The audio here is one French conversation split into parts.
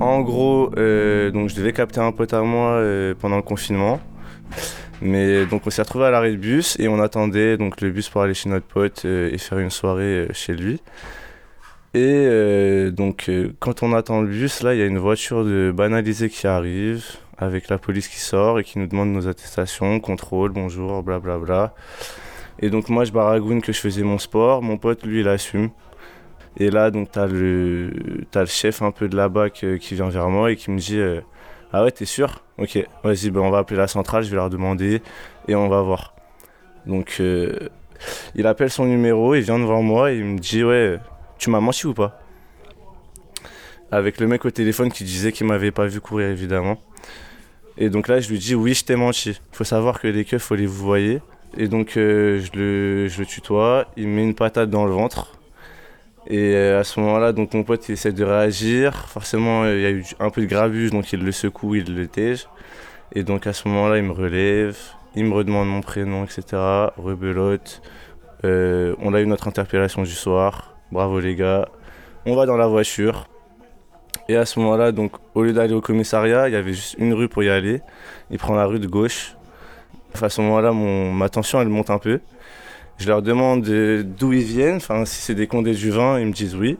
En gros, euh, donc je devais capter un pote à moi euh, pendant le confinement. Mais donc on s'est retrouvé à l'arrêt de bus et on attendait donc le bus pour aller chez notre pote euh, et faire une soirée chez lui. Et donc quand on attend le bus, là il y a une voiture de banalisée qui arrive avec la police qui sort et qui nous demande nos attestations, contrôle, bonjour, blablabla. Bla bla. Et donc moi je baragoune que je faisais mon sport, mon pote lui il assume. Et là, donc, t'as le, as le chef un peu de là-bas qui vient vers moi et qui me dit euh, Ah ouais, t'es sûr? Ok, vas-y, ben, on va appeler la centrale, je vais leur demander et on va voir. Donc, euh, il appelle son numéro, il vient devant moi et il me dit Ouais, tu m'as menti ou pas? Avec le mec au téléphone qui disait qu'il m'avait pas vu courir, évidemment. Et donc là, je lui dis Oui, je t'ai menti. Faut savoir que les keufs, faut les vous voyez. Et donc, euh, je, le, je le tutoie, il me met une patate dans le ventre. Et euh, à ce moment-là, donc mon pote il essaie de réagir. Forcément, il y a eu un peu de gravus, donc il le secoue, il le tège. Et donc à ce moment-là, il me relève, il me redemande mon prénom, etc. Rebelote. Euh, on a eu notre interpellation du soir. Bravo les gars. On va dans la voiture. Et à ce moment-là, donc au lieu d'aller au commissariat, il y avait juste une rue pour y aller. Il prend la rue de gauche. à ce moment-là, ma tension elle monte un peu. Je leur demande d'où ils viennent, enfin si c'est des condés du vin, ils me disent oui.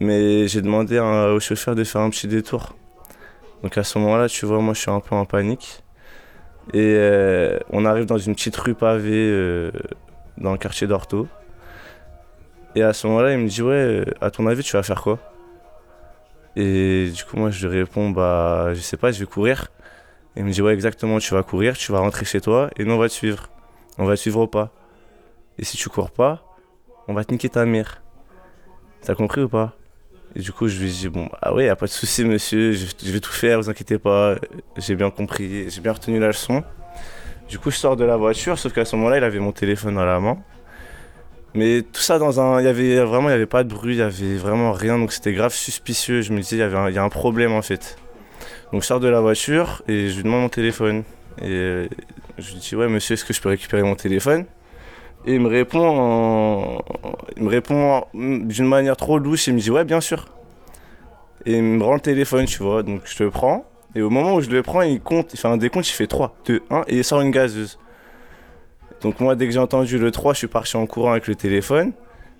Mais j'ai demandé au chauffeur de faire un petit détour. Donc à ce moment-là, tu vois, moi je suis un peu en panique. Et euh, on arrive dans une petite rue pavée euh, dans le quartier d'Orto. Et à ce moment-là, il me dit Ouais, à ton avis, tu vas faire quoi? Et du coup, moi je lui réponds Bah, je sais pas, je vais courir. il me dit Ouais, exactement, tu vas courir, tu vas rentrer chez toi et nous on va te suivre. On va te suivre au pas. Et si tu cours pas, on va te niquer ta mère. T'as compris ou pas? Et du coup, je lui dis Bon, ah ouais, y a pas de souci, monsieur, je, vais tout faire, vous inquiétez pas. J'ai bien compris, j'ai bien retenu la leçon. Du coup, je sors de la voiture, sauf qu'à ce moment-là, il avait mon téléphone dans la main. Mais tout ça dans un. Il y avait vraiment, il y avait pas de bruit, il y avait vraiment rien, donc c'était grave suspicieux. Je me disais, il y, avait y a un problème en fait. Donc je sors de la voiture et je lui demande mon téléphone. Et je lui dis, ouais, monsieur, est-ce que je peux récupérer mon téléphone? Et il me répond, il me répond d'une manière trop douce. Il me dit ouais, bien sûr. Et il me rend le téléphone, tu vois. Donc je le prends. Et au moment où je le prends, il compte, il fait un décompte, il fait 3, 2, 1 et il sort une gazeuse. Donc moi, dès que j'ai entendu le 3, je suis parti en courant avec le téléphone.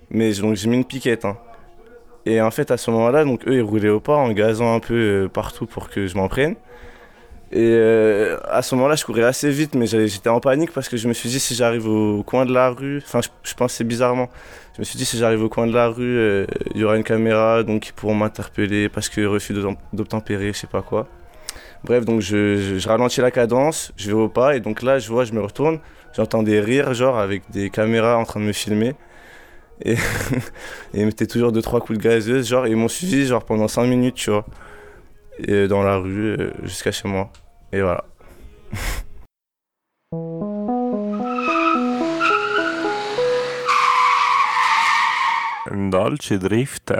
Mais donc j'ai mis une piquette. Hein. Et en fait, à ce moment-là, donc eux, ils roulaient au pas en gazant un peu euh, partout pour que je m'en prenne. Et euh, à ce moment-là, je courais assez vite, mais j'étais en panique parce que je me suis dit, si j'arrive au coin de la rue, enfin, je, pensais bizarrement, je me suis dit, si j'arrive au coin de la rue, euh, il y aura une caméra, donc ils pourront m'interpeller parce que refus d'obtempérer, je sais pas quoi. Bref, donc je, ralentis la cadence, je vais au pas, et donc là, je vois, je me retourne, j'entends des rires, genre, avec des caméras en train de me filmer. Et, et ils mettaient toujours deux, trois coups de gazeuse, genre, ils m'ont suivi, genre, pendant 5 minutes, tu vois, dans la rue, euh, jusqu'à chez moi. Et voilà. Dolce Drift.